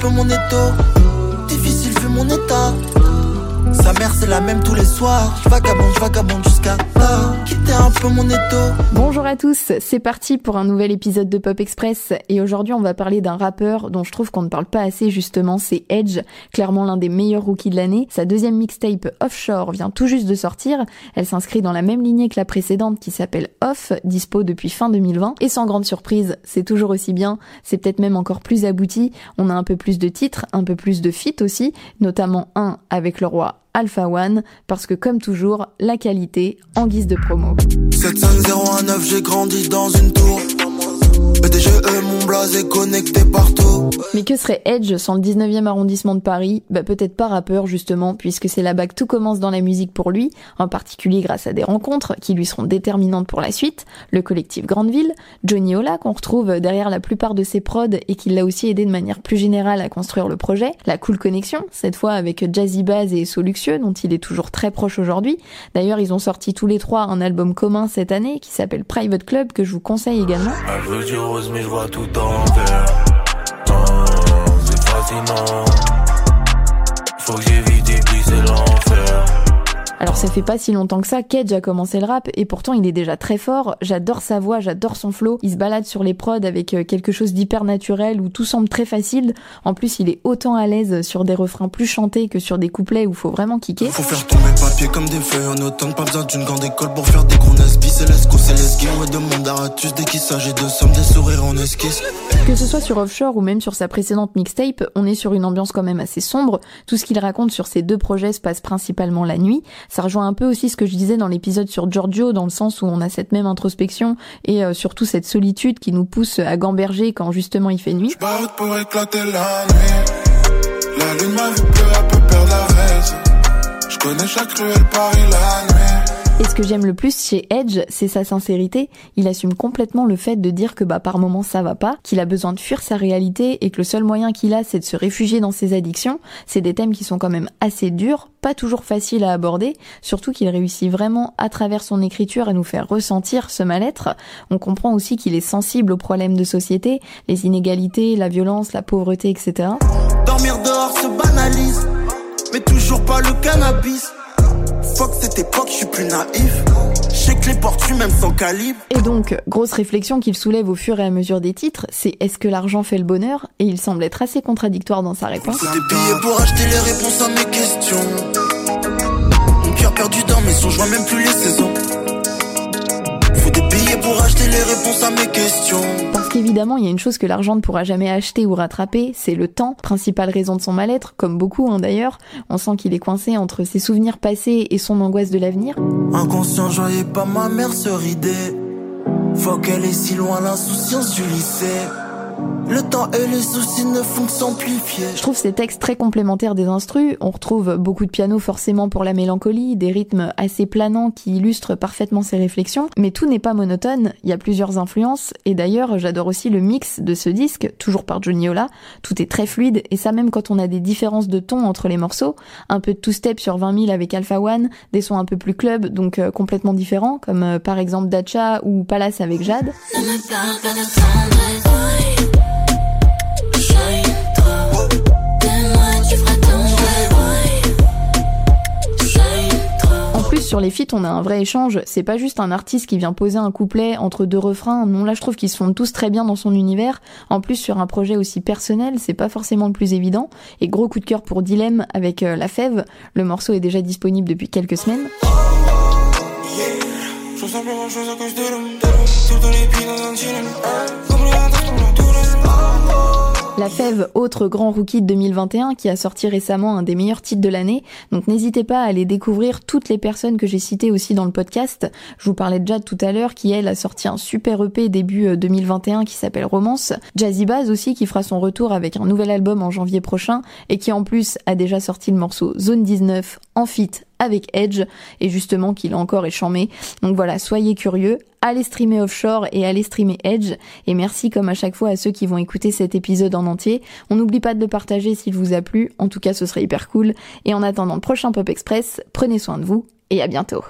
peu mon étau. Difficile vu mon état. Bonjour à tous, c'est parti pour un nouvel épisode de Pop Express. Et aujourd'hui on va parler d'un rappeur dont je trouve qu'on ne parle pas assez justement, c'est Edge, clairement l'un des meilleurs rookies de l'année. Sa deuxième mixtape Offshore vient tout juste de sortir, elle s'inscrit dans la même lignée que la précédente qui s'appelle Off, dispo depuis fin 2020 et sans grande surprise, c'est toujours aussi bien, c'est peut-être même encore plus abouti, on a un peu plus de titres, un peu plus de feats aussi, notamment un avec le roi Alpha One, parce que comme toujours, la qualité en guise de promo. 75019, j'ai grandi dans une tour. PDGE, mon blaze est connecté partout. Mais que serait Edge sans le 19e arrondissement de Paris? Bah peut-être pas rappeur justement, puisque c'est là-bas que tout commence dans la musique pour lui, en particulier grâce à des rencontres qui lui seront déterminantes pour la suite, le collectif Grandeville, Johnny Ola qu'on retrouve derrière la plupart de ses prods et qui l'a aussi aidé de manière plus générale à construire le projet, la Cool Connection, cette fois avec Jazzy Baz et Soluxieux, dont il est toujours très proche aujourd'hui. D'ailleurs ils ont sorti tous les trois un album commun cette année qui s'appelle Private Club que je vous conseille également. Du rose, mais je vois tout en vert. Ah, c'est fascinant. Faut que j'évite et puis c'est l'enfer. Alors ça fait pas si longtemps que ça qu'Edge a commencé le rap et pourtant il est déjà très fort. J'adore sa voix, j'adore son flow. Il se balade sur les prods avec euh, quelque chose d'hyper naturel où tout semble très facile. En plus il est autant à l'aise sur des refrains plus chantés que sur des couplets où faut vraiment kicker. Faut faire tomber le papier comme des feuilles en automne. Pas besoin d'une grande école pour faire des gros nasbis. C'est l'esco, c'est l'esquive. Ouais, demande d'aratus dès qu'il s'agit de somme, des sourires en esquisse. Que ce soit sur Offshore ou même sur sa précédente mixtape, on est sur une ambiance quand même assez sombre. Tout ce qu'il raconte sur ces deux projets se passe principalement la nuit. Ça rejoint un peu aussi ce que je disais dans l'épisode sur Giorgio, dans le sens où on a cette même introspection et euh, surtout cette solitude qui nous pousse à gamberger quand justement il fait nuit. J'barre pour éclater la nuit. La lune m'a vu peu à peu perdre la raison. Je connais chaque rue, elle Paris la nuit. Et ce que j'aime le plus chez Edge, c'est sa sincérité. Il assume complètement le fait de dire que bah par moments ça va pas, qu'il a besoin de fuir sa réalité et que le seul moyen qu'il a c'est de se réfugier dans ses addictions. C'est des thèmes qui sont quand même assez durs, pas toujours faciles à aborder, surtout qu'il réussit vraiment à travers son écriture à nous faire ressentir ce mal-être. On comprend aussi qu'il est sensible aux problèmes de société, les inégalités, la violence, la pauvreté, etc. Dormir dehors se banalise, mais toujours pas le cannabis. Fuck cette époque, je suis plus naïf. Que les portes même sans calibre. Et donc, grosse réflexion qu'il soulève au fur et à mesure des titres, c'est est-ce que l'argent fait le bonheur? Et il semble être assez contradictoire dans sa réponse. Faut des billets pour acheter les réponses à mes questions. Mon cœur perdu dans mes songes, je vois même plus les saisons. À mes questions. Parce qu'évidemment, il y a une chose que l'argent ne pourra jamais acheter ou rattraper, c'est le temps, principale raison de son mal-être, comme beaucoup hein, d'ailleurs. On sent qu'il est coincé entre ses souvenirs passés et son angoisse de l'avenir. Inconscient, pas ma mère se rider. Faut qu'elle est si loin l'insouciance du lycée. Le temps et les soucis ne font que s'amplifier. Je trouve ces textes très complémentaires des instrus. On retrouve beaucoup de piano forcément pour la mélancolie, des rythmes assez planants qui illustrent parfaitement ces réflexions. Mais tout n'est pas monotone, il y a plusieurs influences. Et d'ailleurs, j'adore aussi le mix de ce disque, toujours par Johnny Ola. Tout est très fluide, et ça même quand on a des différences de ton entre les morceaux. Un peu de two-step sur 20 000 avec Alpha One, des sons un peu plus club, donc euh, complètement différents, comme euh, par exemple Dacha ou Palace avec Jade. Ne me parle pas de tendresse. Shine sur les feats, on a un vrai échange. C'est pas juste un artiste qui vient poser un couplet entre deux refrains. Non, là, je trouve qu'ils se fondent tous très bien dans son univers. En plus, sur un projet aussi personnel, c'est pas forcément le plus évident. Et gros coup de cœur pour Dilemme avec euh, La Fève. Le morceau est déjà disponible depuis quelques semaines. La Fève, autre grand rookie de 2021 qui a sorti récemment un des meilleurs titres de l'année. Donc n'hésitez pas à aller découvrir toutes les personnes que j'ai citées aussi dans le podcast. Je vous parlais Jade tout à l'heure qui elle a sorti un super EP début euh, 2021 qui s'appelle Romance. Jazzy Baz aussi qui fera son retour avec un nouvel album en janvier prochain et qui en plus a déjà sorti le morceau Zone 19 en feat avec Edge et justement qu'il a encore échamé. Donc voilà, soyez curieux, allez streamer Offshore et allez streamer Edge et merci comme à chaque fois à ceux qui vont écouter cet épisode en entier. On n'oublie pas de le partager s'il vous a plu, en tout cas ce serait hyper cool et en attendant le prochain Pop Express, prenez soin de vous et à bientôt.